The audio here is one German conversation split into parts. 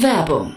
Werbung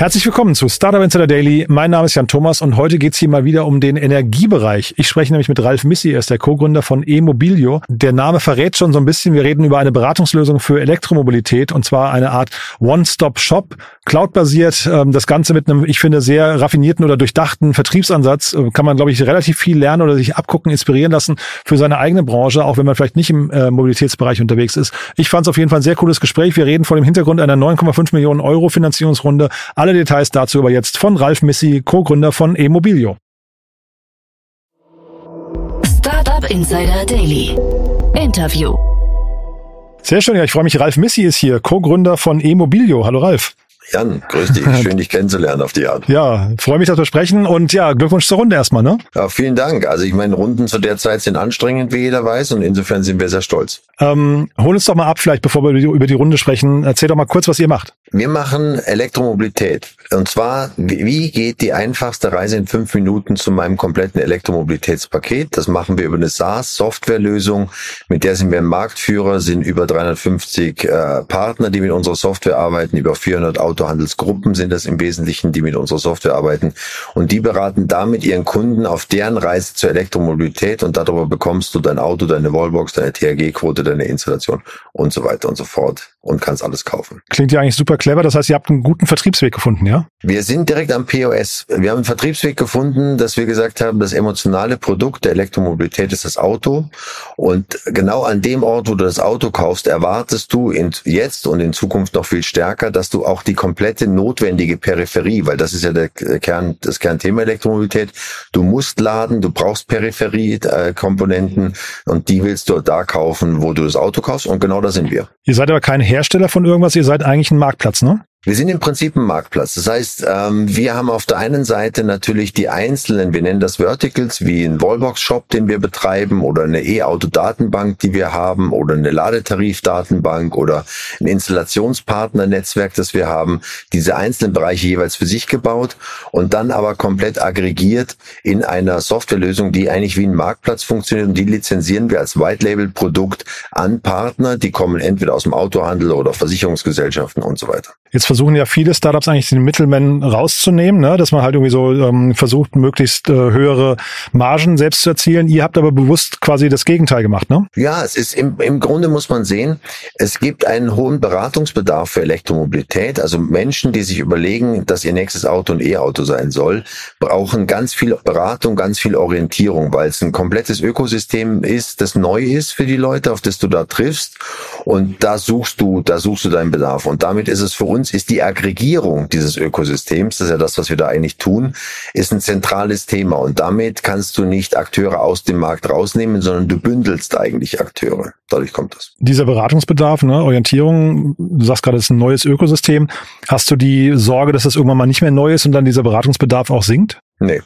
Herzlich willkommen zu Startup Insider Daily. Mein Name ist Jan Thomas und heute geht's hier mal wieder um den Energiebereich. Ich spreche nämlich mit Ralf Missi, er ist der Co-Gründer von eMobilio. Der Name verrät schon so ein bisschen, wir reden über eine Beratungslösung für Elektromobilität und zwar eine Art One-Stop-Shop, cloud-basiert. Ähm, das Ganze mit einem, ich finde, sehr raffinierten oder durchdachten Vertriebsansatz äh, kann man, glaube ich, relativ viel lernen oder sich abgucken, inspirieren lassen für seine eigene Branche, auch wenn man vielleicht nicht im äh, Mobilitätsbereich unterwegs ist. Ich fand es auf jeden Fall ein sehr cooles Gespräch. Wir reden vor dem Hintergrund einer 9,5 Millionen Euro Finanzierungsrunde. Alle alle Details dazu aber jetzt von Ralf Missi, Co-Gründer von eMobilio. Startup Insider Daily. Interview. Sehr schön, ja, ich freue mich. Ralf Missi ist hier, Co-Gründer von eMobilio. Hallo Ralf. Jan, grüß dich. Schön, dich kennenzulernen auf die Art. Ja, freue mich, dass wir sprechen und ja, Glückwunsch zur Runde erstmal, ne? Ja, vielen Dank. Also ich meine, Runden zu der Zeit sind anstrengend, wie jeder weiß und insofern sind wir sehr stolz. Ähm, hol uns doch mal ab, vielleicht bevor wir über die Runde sprechen. Erzähl doch mal kurz, was ihr macht. Wir machen Elektromobilität. Und zwar, wie geht die einfachste Reise in fünf Minuten zu meinem kompletten Elektromobilitätspaket? Das machen wir über eine SaaS-Softwarelösung. Mit der sind wir Marktführer, sind über 350 äh, Partner, die mit unserer Software arbeiten, über 400 Autohandelsgruppen sind das im Wesentlichen, die mit unserer Software arbeiten. Und die beraten damit ihren Kunden auf deren Reise zur Elektromobilität und darüber bekommst du dein Auto, deine Wallbox, deine THG-Quote, deine Installation und so weiter und so fort und kannst alles kaufen. Klingt ja eigentlich super clever. Das heißt, ihr habt einen guten Vertriebsweg gefunden, ja? Wir sind direkt am POS. Wir haben einen Vertriebsweg gefunden, dass wir gesagt haben, das emotionale Produkt der Elektromobilität ist das Auto. Und genau an dem Ort, wo du das Auto kaufst, erwartest du in, jetzt und in Zukunft noch viel stärker, dass du auch die komplette notwendige Peripherie, weil das ist ja der Kern, das Kernthema Elektromobilität. Du musst laden, du brauchst Peripherie-Komponenten und die willst du da kaufen, wo du das Auto kaufst. Und genau da sind wir. Ihr seid aber kein Hersteller von irgendwas, ihr seid eigentlich ein Marktplatz, ne? Wir sind im Prinzip ein Marktplatz. Das heißt, ähm, wir haben auf der einen Seite natürlich die einzelnen, wir nennen das Verticals, wie ein Wallbox-Shop, den wir betreiben, oder eine E-Auto-Datenbank, die wir haben, oder eine Ladetarif-Datenbank oder ein Installationspartner-Netzwerk, das wir haben. Diese einzelnen Bereiche jeweils für sich gebaut und dann aber komplett aggregiert in einer Softwarelösung, die eigentlich wie ein Marktplatz funktioniert und die lizenzieren wir als White-Label-Produkt an Partner, die kommen entweder aus dem Autohandel oder Versicherungsgesellschaften und so weiter. Jetzt versuchen ja viele Startups eigentlich den Mittelmann rauszunehmen, ne? dass man halt irgendwie so ähm, versucht, möglichst äh, höhere Margen selbst zu erzielen. Ihr habt aber bewusst quasi das Gegenteil gemacht, ne? Ja, es ist im, im Grunde muss man sehen, es gibt einen hohen Beratungsbedarf für Elektromobilität. Also Menschen, die sich überlegen, dass ihr nächstes Auto ein E-Auto sein soll, brauchen ganz viel Beratung, ganz viel Orientierung, weil es ein komplettes Ökosystem ist, das neu ist für die Leute, auf das du da triffst. Und da suchst du, da suchst du deinen Bedarf. Und damit ist es für uns ist die Aggregierung dieses Ökosystems, das ist ja das, was wir da eigentlich tun, ist ein zentrales Thema. Und damit kannst du nicht Akteure aus dem Markt rausnehmen, sondern du bündelst eigentlich Akteure. Dadurch kommt das. Dieser Beratungsbedarf, ne, Orientierung, du sagst gerade, es ist ein neues Ökosystem. Hast du die Sorge, dass das irgendwann mal nicht mehr neu ist und dann dieser Beratungsbedarf auch sinkt? Nee,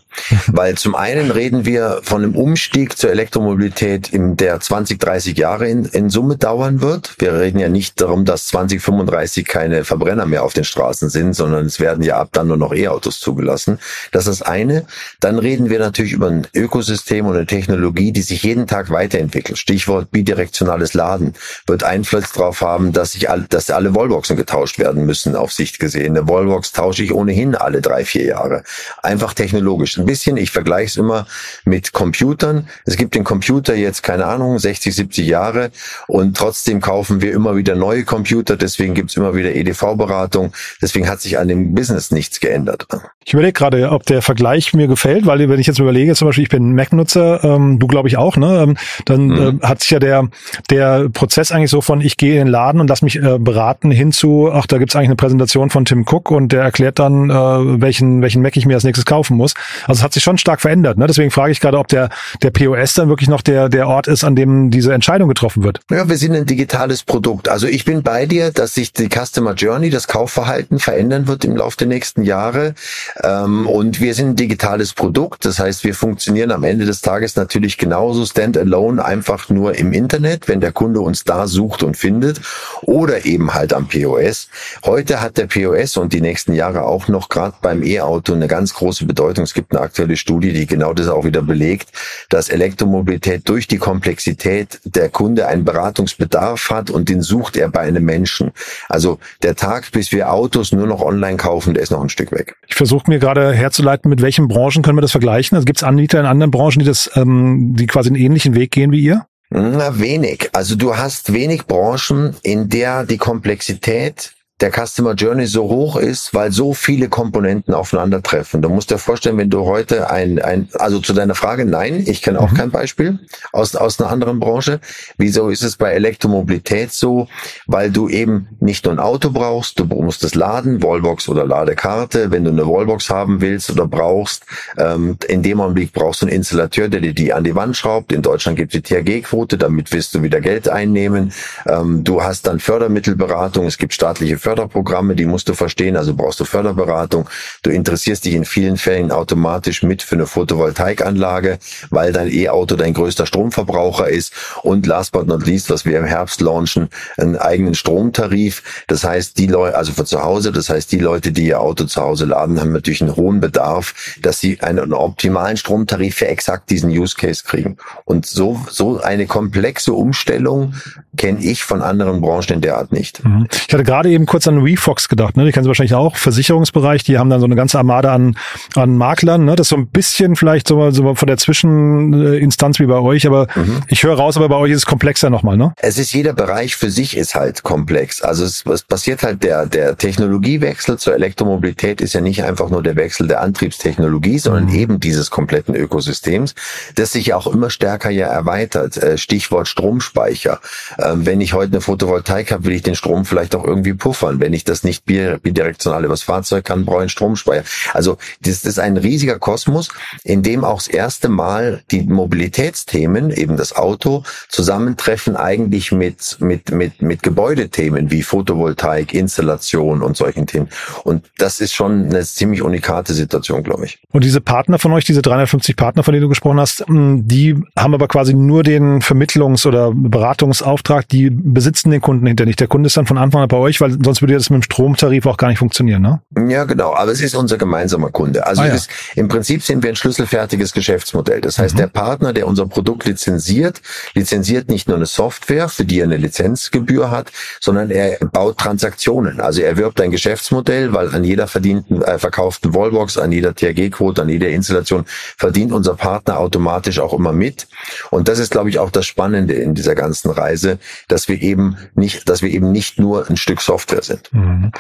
weil zum einen reden wir von einem Umstieg zur Elektromobilität, in der 20, 30 Jahre in, in Summe dauern wird. Wir reden ja nicht darum, dass 2035 keine Verbrenner mehr auf den Straßen sind, sondern es werden ja ab dann nur noch E-Autos zugelassen. Das ist das eine. Dann reden wir natürlich über ein Ökosystem und eine Technologie, die sich jeden Tag weiterentwickelt. Stichwort bidirektionales Laden wird Einfluss darauf haben, dass sich alle, dass alle Wallboxen getauscht werden müssen, auf Sicht gesehen. Eine Wallbox tausche ich ohnehin alle drei, vier Jahre. Einfach technologisch logisch. Ein bisschen, ich vergleiche es immer mit Computern. Es gibt den Computer jetzt, keine Ahnung, 60, 70 Jahre und trotzdem kaufen wir immer wieder neue Computer, deswegen gibt es immer wieder EDV-Beratung, deswegen hat sich an dem Business nichts geändert. Ich überlege gerade, ob der Vergleich mir gefällt, weil wenn ich jetzt überlege, zum Beispiel, ich bin Mac-Nutzer, ähm, du glaube ich auch, ne? Ähm, dann mhm. äh, hat sich ja der, der Prozess eigentlich so von, ich gehe in den Laden und lass mich äh, beraten hinzu, ach, da gibt's eigentlich eine Präsentation von Tim Cook und der erklärt dann, äh, welchen, welchen Mac ich mir als nächstes kaufen muss. Also es hat sich schon stark verändert. Ne? Deswegen frage ich gerade, ob der, der POS dann wirklich noch der, der Ort ist, an dem diese Entscheidung getroffen wird. Ja, wir sind ein digitales Produkt. Also ich bin bei dir, dass sich die Customer Journey, das Kaufverhalten verändern wird im Laufe der nächsten Jahre. Ähm, und wir sind ein digitales Produkt. Das heißt, wir funktionieren am Ende des Tages natürlich genauso standalone, einfach nur im Internet, wenn der Kunde uns da sucht und findet oder eben halt am POS. Heute hat der POS und die nächsten Jahre auch noch gerade beim E-Auto eine ganz große Bedeutung. Es gibt eine aktuelle Studie, die genau das auch wieder belegt, dass Elektromobilität durch die Komplexität der Kunde einen Beratungsbedarf hat und den sucht er bei einem Menschen. Also der Tag, bis wir Autos nur noch online kaufen, der ist noch ein Stück weg. Ich versuche mir gerade herzuleiten, mit welchen Branchen können wir das vergleichen? Also gibt es Anbieter in anderen Branchen, die das, ähm, die quasi einen ähnlichen Weg gehen wie ihr? Na, wenig. Also du hast wenig Branchen, in der die Komplexität der Customer Journey so hoch ist, weil so viele Komponenten aufeinandertreffen. Du musst dir vorstellen, wenn du heute ein, ein also zu deiner Frage, nein, ich kenne auch mhm. kein Beispiel aus, aus einer anderen Branche. Wieso ist es bei Elektromobilität so? Weil du eben nicht nur ein Auto brauchst, du musst es laden, Wallbox oder Ladekarte. Wenn du eine Wallbox haben willst oder brauchst, ähm, in dem Augenblick brauchst du einen Installateur, der dir die an die Wand schraubt. In Deutschland gibt es die THG-Quote, damit wirst du wieder Geld einnehmen. Ähm, du hast dann Fördermittelberatung, es gibt staatliche Förderprogramme, die musst du verstehen, also brauchst du Förderberatung. Du interessierst dich in vielen Fällen automatisch mit für eine Photovoltaikanlage, weil dein E-Auto dein größter Stromverbraucher ist. Und last but not least, was wir im Herbst launchen, einen eigenen Stromtarif. Das heißt, die Leute, also für zu Hause, das heißt, die Leute, die ihr Auto zu Hause laden, haben natürlich einen hohen Bedarf, dass sie einen optimalen Stromtarif für exakt diesen Use Case kriegen. Und so, so eine komplexe Umstellung kenne ich von anderen Branchen in der Art nicht. Mhm. Ich hatte gerade eben kurz an WeFox gedacht, ne? Die kennen Sie wahrscheinlich auch, Versicherungsbereich, die haben dann so eine ganze Armada an, an Maklern, ne? Das ist so ein bisschen vielleicht so, so von der Zwischeninstanz wie bei euch, aber mhm. ich höre raus, aber bei euch ist es komplexer nochmal, ne? Es ist jeder Bereich für sich ist halt komplex. Also es, es passiert halt der, der Technologiewechsel zur Elektromobilität ist ja nicht einfach nur der Wechsel der Antriebstechnologie, sondern mhm. eben dieses kompletten Ökosystems, das sich ja auch immer stärker ja erweitert. Äh, Stichwort Stromspeicher. Ähm, wenn ich heute eine Photovoltaik habe, will ich den Strom vielleicht auch irgendwie puffern liefern. Wenn ich das nicht bidirektional übers Fahrzeug kann, brauche ich einen Stromspeicher. Also das ist ein riesiger Kosmos, in dem auch das erste Mal die Mobilitätsthemen, eben das Auto, zusammentreffen eigentlich mit, mit, mit, mit Gebäudethemen wie Photovoltaik, Installation und solchen Themen. Und das ist schon eine ziemlich unikate Situation, glaube ich. Und diese Partner von euch, diese 350 Partner, von denen du gesprochen hast, die haben aber quasi nur den Vermittlungs- oder Beratungsauftrag, die besitzen den Kunden hinter nicht. Der Kunde ist dann von Anfang an bei euch, weil sonst würde das mit dem Stromtarif auch gar nicht funktionieren, ne? Ja, genau. Aber es ist unser gemeinsamer Kunde. Also ah, ja. ist, im Prinzip sind wir ein schlüsselfertiges Geschäftsmodell. Das heißt, mhm. der Partner, der unser Produkt lizenziert, lizenziert nicht nur eine Software, für die er eine Lizenzgebühr hat, sondern er baut Transaktionen. Also er wirbt ein Geschäftsmodell, weil an jeder verdienten, äh, verkauften Wallbox, an jeder THG-Quote, an jeder Installation verdient unser Partner automatisch auch immer mit. Und das ist, glaube ich, auch das Spannende in dieser ganzen Reise, dass wir eben nicht, dass wir eben nicht nur ein Stück Software sind. Mhm.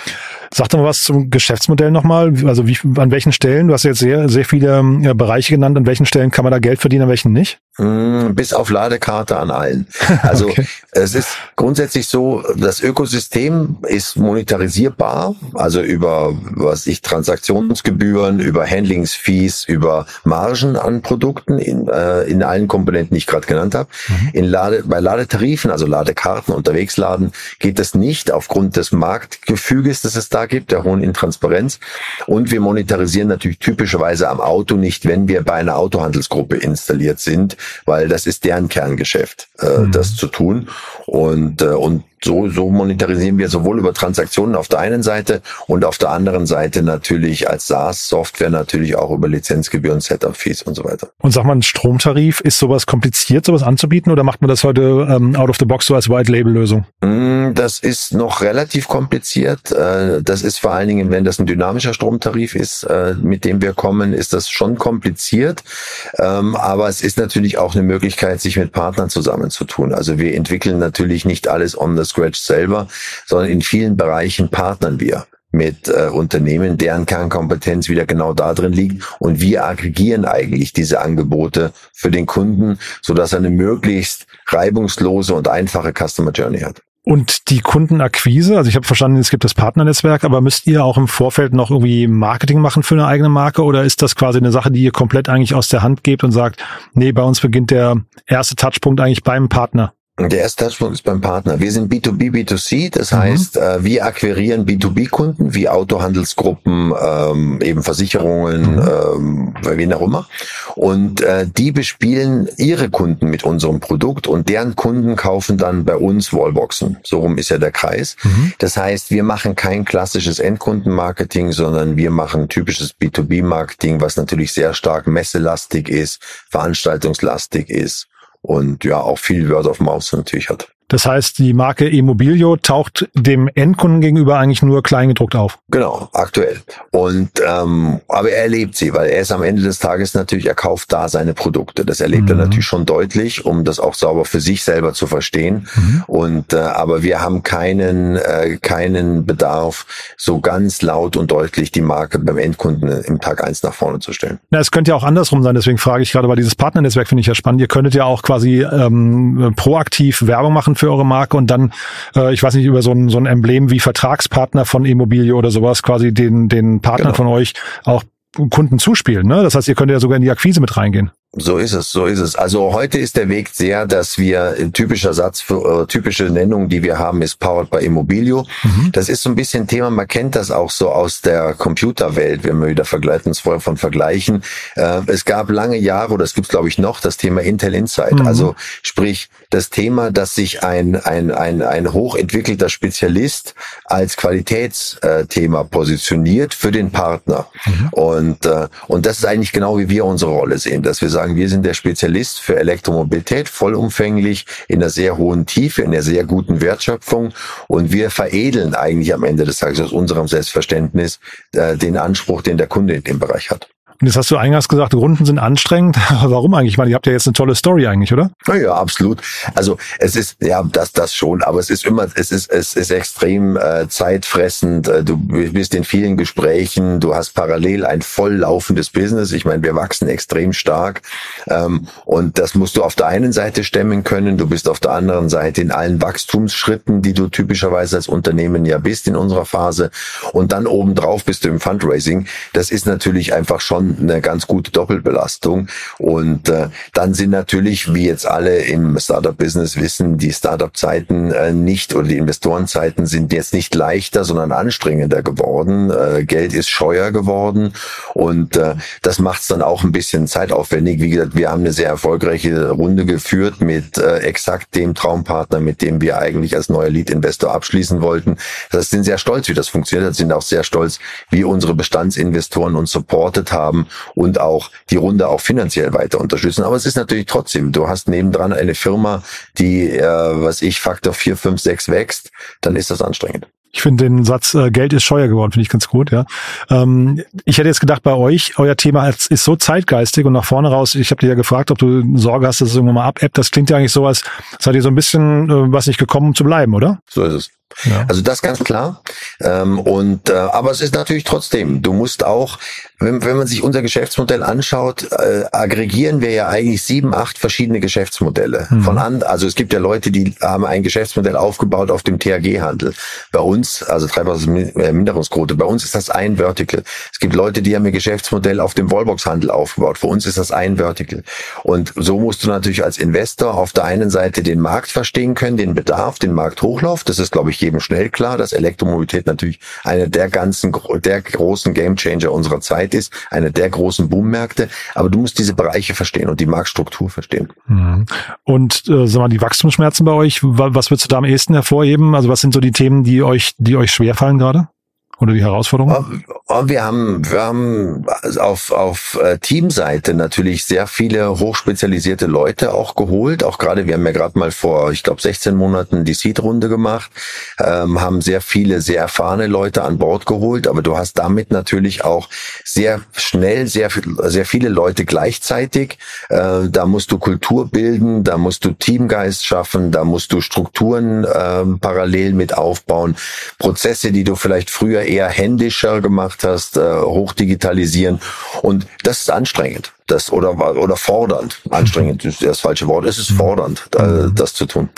Sag doch mal was zum Geschäftsmodell nochmal. Also wie, an welchen Stellen, du hast jetzt sehr, sehr viele ja, Bereiche genannt, an welchen Stellen kann man da Geld verdienen, an welchen nicht? Mm, bis auf Ladekarte an allen. Also okay. es ist grundsätzlich so, das Ökosystem ist monetarisierbar, also über was ich Transaktionsgebühren, über Handlingsfees, über Margen an Produkten in, äh, in allen Komponenten, die ich gerade genannt habe. Mhm. In Lade, bei Ladetarifen, also Ladekarten unterwegs laden, geht das nicht aufgrund des Marktgefüges, das es da gibt, der hohen Intransparenz. Und wir monetarisieren natürlich typischerweise am Auto nicht, wenn wir bei einer Autohandelsgruppe installiert sind, weil das ist deren Kerngeschäft, äh, mhm. das zu tun. Und, äh, und so, so monetarisieren wir sowohl über Transaktionen auf der einen Seite und auf der anderen Seite natürlich als SaaS-Software natürlich auch über Lizenzgebühren, Setup-Fees und so weiter. Und sag mal, ein Stromtarif, ist sowas kompliziert, sowas anzubieten oder macht man das heute ähm, out of the box so als White-Label-Lösung? Mm, das ist noch relativ kompliziert. Äh, das ist vor allen Dingen, wenn das ein dynamischer Stromtarif ist, äh, mit dem wir kommen, ist das schon kompliziert. Ähm, aber es ist natürlich auch eine Möglichkeit, sich mit Partnern zusammenzutun. Also wir entwickeln natürlich nicht alles on the Scratch selber, sondern in vielen Bereichen partnern wir mit äh, Unternehmen, deren Kernkompetenz wieder genau da drin liegt. Und wir aggregieren eigentlich diese Angebote für den Kunden, so dass er eine möglichst reibungslose und einfache Customer Journey hat. Und die Kundenakquise, also ich habe verstanden, es gibt das Partnernetzwerk, aber müsst ihr auch im Vorfeld noch irgendwie Marketing machen für eine eigene Marke oder ist das quasi eine Sache, die ihr komplett eigentlich aus der Hand gebt und sagt, nee, bei uns beginnt der erste Touchpunkt eigentlich beim Partner? Der erste Touchpunkt ist beim Partner. Wir sind B2B, B2C, das mhm. heißt, äh, wir akquirieren B2B-Kunden wie Autohandelsgruppen, ähm, eben Versicherungen, mhm. ähm, wen auch immer. Und äh, die bespielen ihre Kunden mit unserem Produkt und deren Kunden kaufen dann bei uns Wallboxen. So rum ist ja der Kreis. Mhm. Das heißt, wir machen kein klassisches Endkundenmarketing, sondern wir machen typisches B2B-Marketing, was natürlich sehr stark messelastig ist, veranstaltungslastig ist und ja auch viel Word of Mouth natürlich hat. Das heißt, die Marke Immobilio taucht dem Endkunden gegenüber eigentlich nur kleingedruckt auf. Genau, aktuell. Und ähm, aber er erlebt sie, weil er ist am Ende des Tages natürlich, er kauft da seine Produkte. Das erlebt mhm. er natürlich schon deutlich, um das auch sauber für sich selber zu verstehen. Mhm. Und äh, aber wir haben keinen äh, keinen Bedarf, so ganz laut und deutlich die Marke beim Endkunden im Tag eins nach vorne zu stellen. Na, es könnte ja auch andersrum sein. Deswegen frage ich gerade, weil dieses Partnernetzwerk finde ich ja spannend. Ihr könntet ja auch quasi ähm, proaktiv Werbung machen machen für eure Marke und dann, äh, ich weiß nicht, über so ein, so ein Emblem wie Vertragspartner von Immobilie oder sowas quasi den, den Partnern genau. von euch auch Kunden zuspielen. Ne? Das heißt, ihr könnt ja sogar in die Akquise mit reingehen. So ist es, so ist es. Also heute ist der Weg sehr, dass wir typischer Satz für äh, typische Nennung, die wir haben, ist powered by Immobilio. Mhm. Das ist so ein bisschen Thema, man kennt das auch so aus der Computerwelt, wenn wir wieder vergleichen, uns vorher von vergleichen. Äh, es gab lange Jahre, oder es gibt glaube ich noch, das Thema Intel Insight. Mhm. Also sprich, das Thema, dass sich ein, ein, ein, ein hochentwickelter Spezialist als Qualitätsthema positioniert für den Partner. Mhm. Und, äh, und das ist eigentlich genau wie wir unsere Rolle sehen, dass wir sagen, sagen, wir sind der Spezialist für Elektromobilität, vollumfänglich, in einer sehr hohen Tiefe, in einer sehr guten Wertschöpfung. Und wir veredeln eigentlich am Ende des Tages aus unserem Selbstverständnis äh, den Anspruch, den der Kunde in dem Bereich hat. Und jetzt hast du eingangs gesagt, Runden sind anstrengend. Warum eigentlich? Ich meine, ihr habt ja jetzt eine tolle Story eigentlich, oder? Ja, ja, absolut. Also es ist, ja, das, das schon, aber es ist immer, es ist, es ist extrem äh, zeitfressend. Äh, du bist in vielen Gesprächen, du hast parallel ein voll laufendes Business. Ich meine, wir wachsen extrem stark. Ähm, und das musst du auf der einen Seite stemmen können. Du bist auf der anderen Seite in allen Wachstumsschritten, die du typischerweise als Unternehmen ja bist in unserer Phase. Und dann obendrauf bist du im Fundraising. Das ist natürlich einfach schon schon eine ganz gute Doppelbelastung. Und äh, dann sind natürlich, wie jetzt alle im Startup-Business wissen, die Startup-Zeiten äh, nicht oder die Investorenzeiten sind jetzt nicht leichter, sondern anstrengender geworden. Äh, Geld ist scheuer geworden und äh, das macht es dann auch ein bisschen zeitaufwendig. Wie gesagt, wir haben eine sehr erfolgreiche Runde geführt mit äh, exakt dem Traumpartner, mit dem wir eigentlich als neuer Lead-Investor abschließen wollten. Das sind sehr stolz, wie das funktioniert hat, sind auch sehr stolz, wie unsere Bestandsinvestoren uns supportet haben haben und auch die Runde auch finanziell weiter unterstützen. Aber es ist natürlich trotzdem, du hast nebendran eine Firma, die, äh, was ich, Faktor 4, 5, 6 wächst, dann ist das anstrengend. Ich finde den Satz, äh, Geld ist scheuer geworden, finde ich ganz gut, ja. Ähm, ich hätte jetzt gedacht, bei euch, euer Thema ist, ist so zeitgeistig und nach vorne raus, ich habe dir ja gefragt, ob du Sorge hast, dass es irgendwann mal abebbt. Das klingt ja eigentlich so, als seid ihr so ein bisschen äh, was nicht gekommen, um zu bleiben, oder? So ist es. Ja. Also das ganz klar. Ähm, und äh, aber es ist natürlich trotzdem. Du musst auch, wenn, wenn man sich unser Geschäftsmodell anschaut, äh, aggregieren wir ja eigentlich sieben, acht verschiedene Geschäftsmodelle. Mhm. Von an, also es gibt ja Leute, die haben ein Geschäftsmodell aufgebaut auf dem THG-Handel. Bei uns, also Treibhausminderungsquote, bei uns ist das ein Vertical. Es gibt Leute, die haben ihr Geschäftsmodell auf dem Wallbox-Handel aufgebaut. Für uns ist das ein Vertical. Und so musst du natürlich als Investor auf der einen Seite den Markt verstehen können, den Bedarf, den Markthochlauf. Das ist, glaube ich, jedem schnell klar, dass Elektromobilität natürlich eine der ganzen, der großen Gamechanger unserer Zeit ist, eine der großen Boommärkte. Aber du musst diese Bereiche verstehen und die Marktstruktur verstehen. Mhm. Und äh, sag mal, die Wachstumsschmerzen bei euch, was würdest du da am ehesten hervorheben? Also was sind so die Themen, die euch, die euch schwerfallen gerade? Oder die Herausforderungen? Wir haben, wir haben auf, auf äh, Teamseite natürlich sehr viele hochspezialisierte Leute auch geholt. Auch gerade, wir haben ja gerade mal vor, ich glaube, 16 Monaten die Seed-Runde gemacht, ähm, haben sehr viele, sehr erfahrene Leute an Bord geholt. Aber du hast damit natürlich auch sehr schnell sehr, sehr viele Leute gleichzeitig. Äh, da musst du Kultur bilden, da musst du Teamgeist schaffen, da musst du Strukturen äh, parallel mit aufbauen, Prozesse, die du vielleicht früher eher händischer gemacht hast, äh, hochdigitalisieren. Und das ist anstrengend. Das oder oder fordernd. Anstrengend ist das falsche Wort. Es ist fordernd, äh, das zu tun.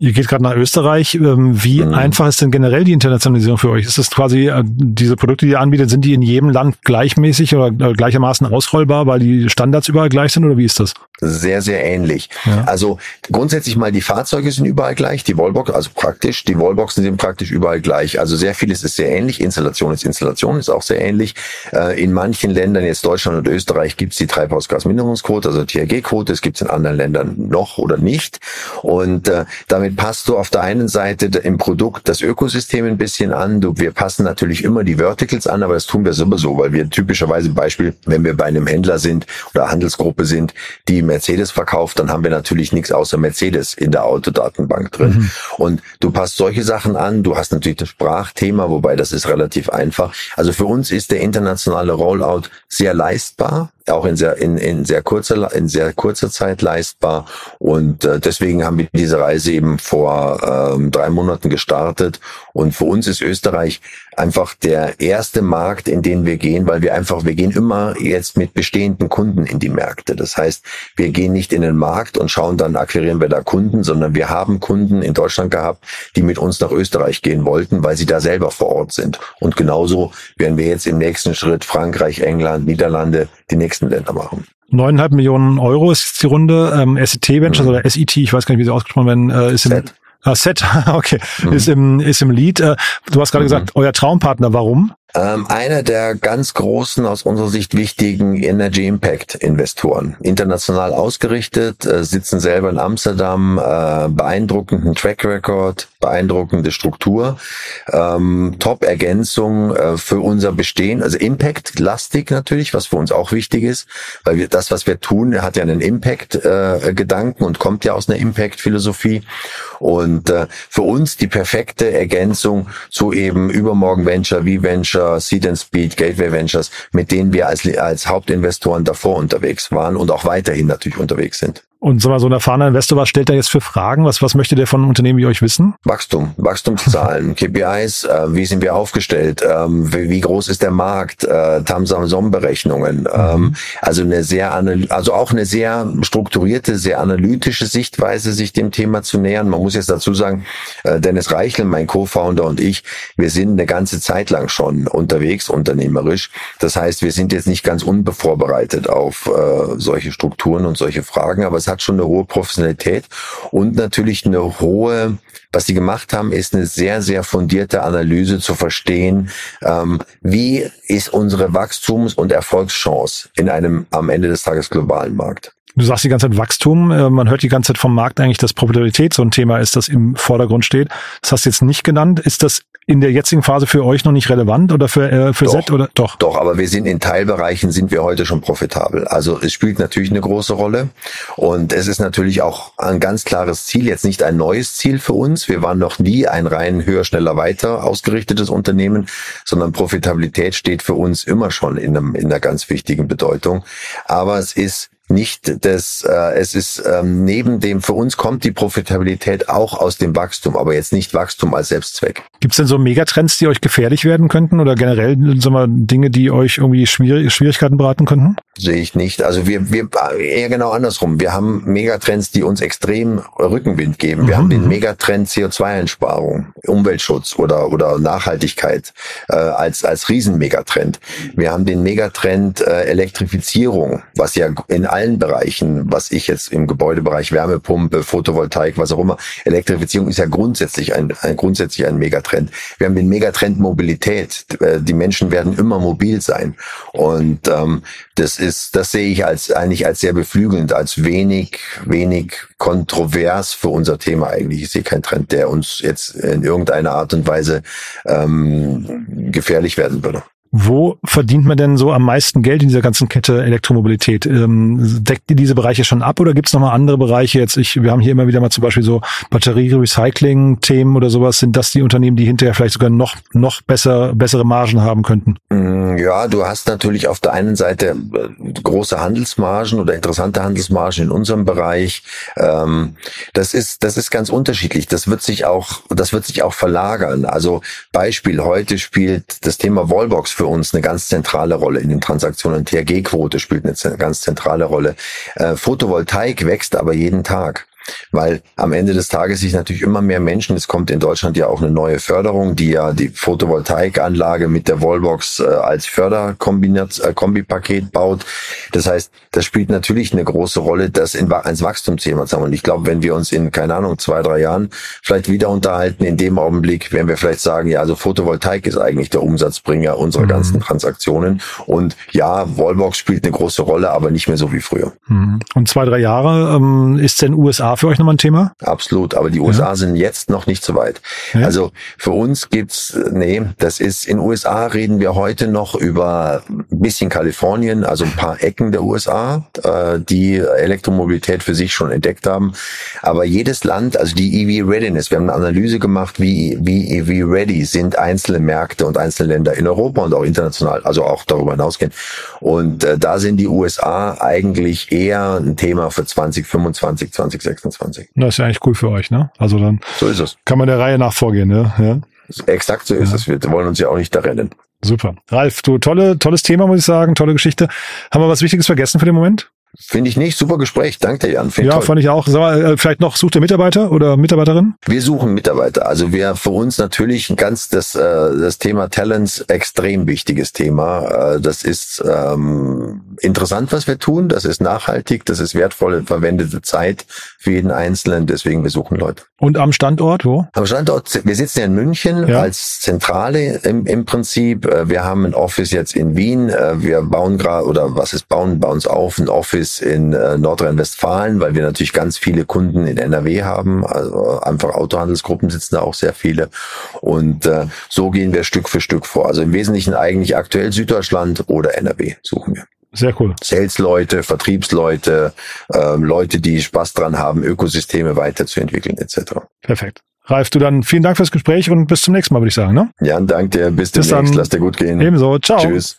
Ihr geht gerade nach Österreich. Ähm, wie mhm. einfach ist denn generell die Internationalisierung für euch? Ist es quasi, äh, diese Produkte, die ihr anbietet, sind die in jedem Land gleichmäßig oder äh, gleichermaßen ausrollbar, weil die Standards überall gleich sind oder wie ist das? Sehr, sehr ähnlich. Ja. Also grundsätzlich mal die Fahrzeuge sind überall gleich, die Wallbox, also praktisch, die Wallboxen sind praktisch überall gleich. Also sehr vieles ist sehr ähnlich. Installation ist Installation, ist auch sehr ähnlich. In manchen Ländern, jetzt Deutschland und Österreich, gibt es die Treibhausgasminderungsquote, also THG-Quote. Es gibt es in anderen Ländern noch oder nicht. Und äh, damit damit passt du auf der einen Seite im Produkt das Ökosystem ein bisschen an. Du, wir passen natürlich immer die Verticals an, aber das tun wir sowieso, weil wir typischerweise Beispiel, wenn wir bei einem Händler sind oder Handelsgruppe sind, die Mercedes verkauft, dann haben wir natürlich nichts außer Mercedes in der Autodatenbank drin. Mhm. Und du passt solche Sachen an. Du hast natürlich das Sprachthema, wobei das ist relativ einfach. Also für uns ist der internationale Rollout sehr leistbar auch in sehr in, in sehr kurzer in sehr kurzer Zeit leistbar und äh, deswegen haben wir diese Reise eben vor ähm, drei Monaten gestartet und für uns ist Österreich einfach der erste Markt, in den wir gehen, weil wir einfach wir gehen immer jetzt mit bestehenden Kunden in die Märkte. Das heißt, wir gehen nicht in den Markt und schauen dann akquirieren wir da Kunden, sondern wir haben Kunden in Deutschland gehabt, die mit uns nach Österreich gehen wollten, weil sie da selber vor Ort sind. Und genauso werden wir jetzt im nächsten Schritt Frankreich, England, Niederlande die nächsten Länder machen. Neuneinhalb Millionen Euro ist die Runde. Ähm, SET Ventures mhm. oder SET, ich weiß gar nicht, wie sie ausgesprochen werden, äh, ist im Ah, Set, okay, mhm. ist im ist im Lead. Äh, du hast gerade mhm. gesagt, euer Traumpartner. Warum? Ähm, einer der ganz großen, aus unserer Sicht wichtigen Energy Impact Investoren. International ausgerichtet, äh, sitzen selber in Amsterdam, äh, beeindruckenden Track Record, beeindruckende Struktur, ähm, Top-Ergänzung äh, für unser Bestehen, also Impact-lastig natürlich, was für uns auch wichtig ist, weil wir, das, was wir tun, hat ja einen Impact-Gedanken äh, und kommt ja aus einer Impact-Philosophie. Und äh, für uns die perfekte Ergänzung zu eben Übermorgen Venture, wie Venture, Venture, Seed and Speed, Gateway Ventures, mit denen wir als, als Hauptinvestoren davor unterwegs waren und auch weiterhin natürlich unterwegs sind. Und sag mal, so ein erfahrener Investor, was stellt er jetzt für Fragen? Was, was möchte der von Unternehmen wie euch wissen? Wachstum, Wachstumszahlen, KPIs, äh, wie sind wir aufgestellt, ähm, wie, wie, groß ist der Markt, äh, Tamsam-Som-Berechnungen, mhm. ähm, also eine sehr, also auch eine sehr strukturierte, sehr analytische Sichtweise, sich dem Thema zu nähern. Man muss jetzt dazu sagen, äh, Dennis Reichl, mein Co-Founder und ich, wir sind eine ganze Zeit lang schon unterwegs unternehmerisch. Das heißt, wir sind jetzt nicht ganz unbevorbereitet auf äh, solche Strukturen und solche Fragen, aber hat schon eine hohe Professionalität und natürlich eine hohe, was sie gemacht haben, ist eine sehr, sehr fundierte Analyse zu verstehen, ähm, wie ist unsere Wachstums- und Erfolgschance in einem am Ende des Tages globalen Markt. Du sagst die ganze Zeit Wachstum. Äh, man hört die ganze Zeit vom Markt eigentlich, dass Profitabilität so ein Thema ist, das im Vordergrund steht. Das hast du jetzt nicht genannt. Ist das in der jetzigen Phase für euch noch nicht relevant oder für, äh, für doch, Set oder doch? Doch, aber wir sind in Teilbereichen sind wir heute schon profitabel. Also es spielt natürlich eine große Rolle und es ist natürlich auch ein ganz klares Ziel, jetzt nicht ein neues Ziel für uns. Wir waren noch nie ein rein höher, schneller, weiter ausgerichtetes Unternehmen, sondern Profitabilität steht für uns immer schon in, einem, in einer ganz wichtigen Bedeutung. Aber es ist nicht das, äh, es ist ähm, neben dem, für uns kommt die Profitabilität auch aus dem Wachstum, aber jetzt nicht Wachstum als Selbstzweck. Gibt es denn so Megatrends, die euch gefährlich werden könnten oder generell sagen wir, Dinge, die euch irgendwie schwierig, Schwierigkeiten beraten könnten? Sehe ich nicht. Also wir, wir eher genau andersrum. Wir haben Megatrends, die uns extrem Rückenwind geben. Wir mhm. haben den mhm. Megatrend CO2-Einsparung, Umweltschutz oder, oder Nachhaltigkeit äh, als, als Riesenmegatrend. Wir haben den Megatrend äh, Elektrifizierung, was ja in allen Bereichen, was ich jetzt im Gebäudebereich Wärmepumpe, Photovoltaik, was auch immer, Elektrifizierung ist ja grundsätzlich ein, ein grundsätzlich ein Megatrend. Wir haben den Megatrend Mobilität. Äh, die Menschen werden immer mobil sein. Und ähm, das ist, das sehe ich als eigentlich als sehr beflügelnd, als wenig, wenig kontrovers für unser Thema eigentlich. Ich sehe keinen Trend, der uns jetzt in irgendeiner Art und Weise ähm, gefährlich werden würde. Wo verdient man denn so am meisten Geld in dieser ganzen Kette Elektromobilität? Ähm, deckt ihr diese Bereiche schon ab oder gibt es nochmal andere Bereiche? Jetzt, ich, wir haben hier immer wieder mal zum Beispiel so Batterie-Recycling-Themen oder sowas. Sind das die Unternehmen, die hinterher vielleicht sogar noch, noch besser, bessere Margen haben könnten? Mm, ja, du hast natürlich auf der einen Seite äh, große Handelsmargen oder interessante Handelsmargen in unserem Bereich. Ähm, das ist, das ist ganz unterschiedlich. Das wird sich auch, das wird sich auch verlagern. Also Beispiel heute spielt das Thema Wallbox für uns eine ganz zentrale Rolle in den Transaktionen. THG-Quote spielt eine ganz zentrale Rolle. Äh, Photovoltaik wächst aber jeden Tag weil am Ende des Tages sich natürlich immer mehr Menschen, es kommt in Deutschland ja auch eine neue Förderung, die ja die Photovoltaikanlage mit der Wallbox äh, als Förderkombipaket äh, baut. Das heißt, das spielt natürlich eine große Rolle, das in, als Wachstumsthema zu haben. Und ich glaube, wenn wir uns in, keine Ahnung, zwei, drei Jahren vielleicht wieder unterhalten, in dem Augenblick werden wir vielleicht sagen, ja, also Photovoltaik ist eigentlich der Umsatzbringer unserer mhm. ganzen Transaktionen. Und ja, Wallbox spielt eine große Rolle, aber nicht mehr so wie früher. Mhm. Und zwei, drei Jahre ähm, ist denn USA für euch nochmal ein Thema? Absolut, aber die USA ja. sind jetzt noch nicht so weit. Ja. Also für uns gibt's, nee, das ist, in USA reden wir heute noch über ein bisschen Kalifornien, also ein paar Ecken der USA, äh, die Elektromobilität für sich schon entdeckt haben. Aber jedes Land, also die EV Readiness, wir haben eine Analyse gemacht, wie, wie EV ready sind einzelne Märkte und einzelne Länder in Europa und auch international, also auch darüber hinausgehen. Und äh, da sind die USA eigentlich eher ein Thema für 2025, 2026. 26. Das ist ja eigentlich cool für euch, ne? Also dann so ist es. kann man der Reihe nach vorgehen, ne? Ja. Exakt so ist ja. es. Wir wollen uns ja auch nicht da rennen. Super. Ralf, du tolle, tolles Thema, muss ich sagen, tolle Geschichte. Haben wir was Wichtiges vergessen für den Moment? Finde ich nicht. Super Gespräch. Danke dir, Jan. Find ja, toll. fand ich auch. Sag mal, äh, vielleicht noch, sucht ihr Mitarbeiter oder Mitarbeiterin? Wir suchen Mitarbeiter. Also wir für uns natürlich ganz das, äh, das Thema Talents extrem wichtiges Thema. Äh, das ist ähm, interessant, was wir tun. Das ist nachhaltig. Das ist wertvolle verwendete Zeit für jeden Einzelnen. Deswegen wir suchen Leute. Und am Standort, wo? Am Standort, wir sitzen ja in München ja. als Zentrale im, im Prinzip. Wir haben ein Office jetzt in Wien. Wir bauen gerade, oder was ist bauen, bauen uns auf, ein Office Office in äh, Nordrhein-Westfalen, weil wir natürlich ganz viele Kunden in NRW haben. Also einfach Autohandelsgruppen sitzen da auch sehr viele. Und äh, so gehen wir Stück für Stück vor. Also im Wesentlichen eigentlich aktuell Süddeutschland oder NRW suchen wir. Sehr cool. Sales-Leute, Vertriebsleute, äh, Leute, die Spaß dran haben, Ökosysteme weiterzuentwickeln etc. Perfekt. Ralf, du dann vielen Dank fürs Gespräch und bis zum nächsten Mal, würde ich sagen. Ne? Ja, danke dir. Bis, bis demnächst. Dann. Lass dir gut gehen. Ebenso. Ciao. Tschüss.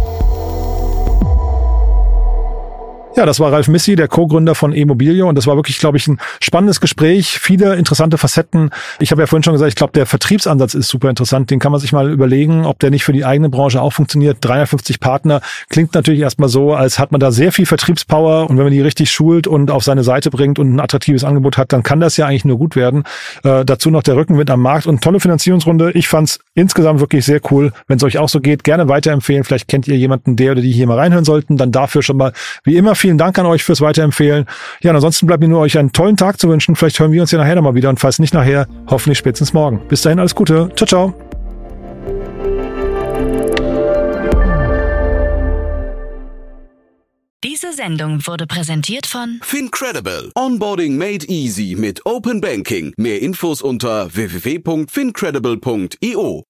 Ja, das war Ralf Missi, der Co-Gründer von Immobilio. Und das war wirklich, glaube ich, ein spannendes Gespräch. Viele interessante Facetten. Ich habe ja vorhin schon gesagt, ich glaube, der Vertriebsansatz ist super interessant. Den kann man sich mal überlegen, ob der nicht für die eigene Branche auch funktioniert. 350 Partner klingt natürlich erstmal so, als hat man da sehr viel Vertriebspower. Und wenn man die richtig schult und auf seine Seite bringt und ein attraktives Angebot hat, dann kann das ja eigentlich nur gut werden. Äh, dazu noch der Rückenwind am Markt und tolle Finanzierungsrunde. Ich fand's insgesamt wirklich sehr cool. Wenn es euch auch so geht, gerne weiterempfehlen. Vielleicht kennt ihr jemanden, der oder die hier mal reinhören sollten. Dann dafür schon mal, wie immer, vielen Dank an euch fürs Weiterempfehlen. Ja, und ansonsten bleibt mir nur euch einen tollen Tag zu wünschen. Vielleicht hören wir uns ja nachher nochmal wieder und falls nicht nachher, hoffentlich spätestens morgen. Bis dahin alles Gute. Ciao, ciao. Diese Sendung wurde präsentiert von Fincredible. Onboarding made easy mit Open Banking. Mehr Infos unter www.fincredible.io.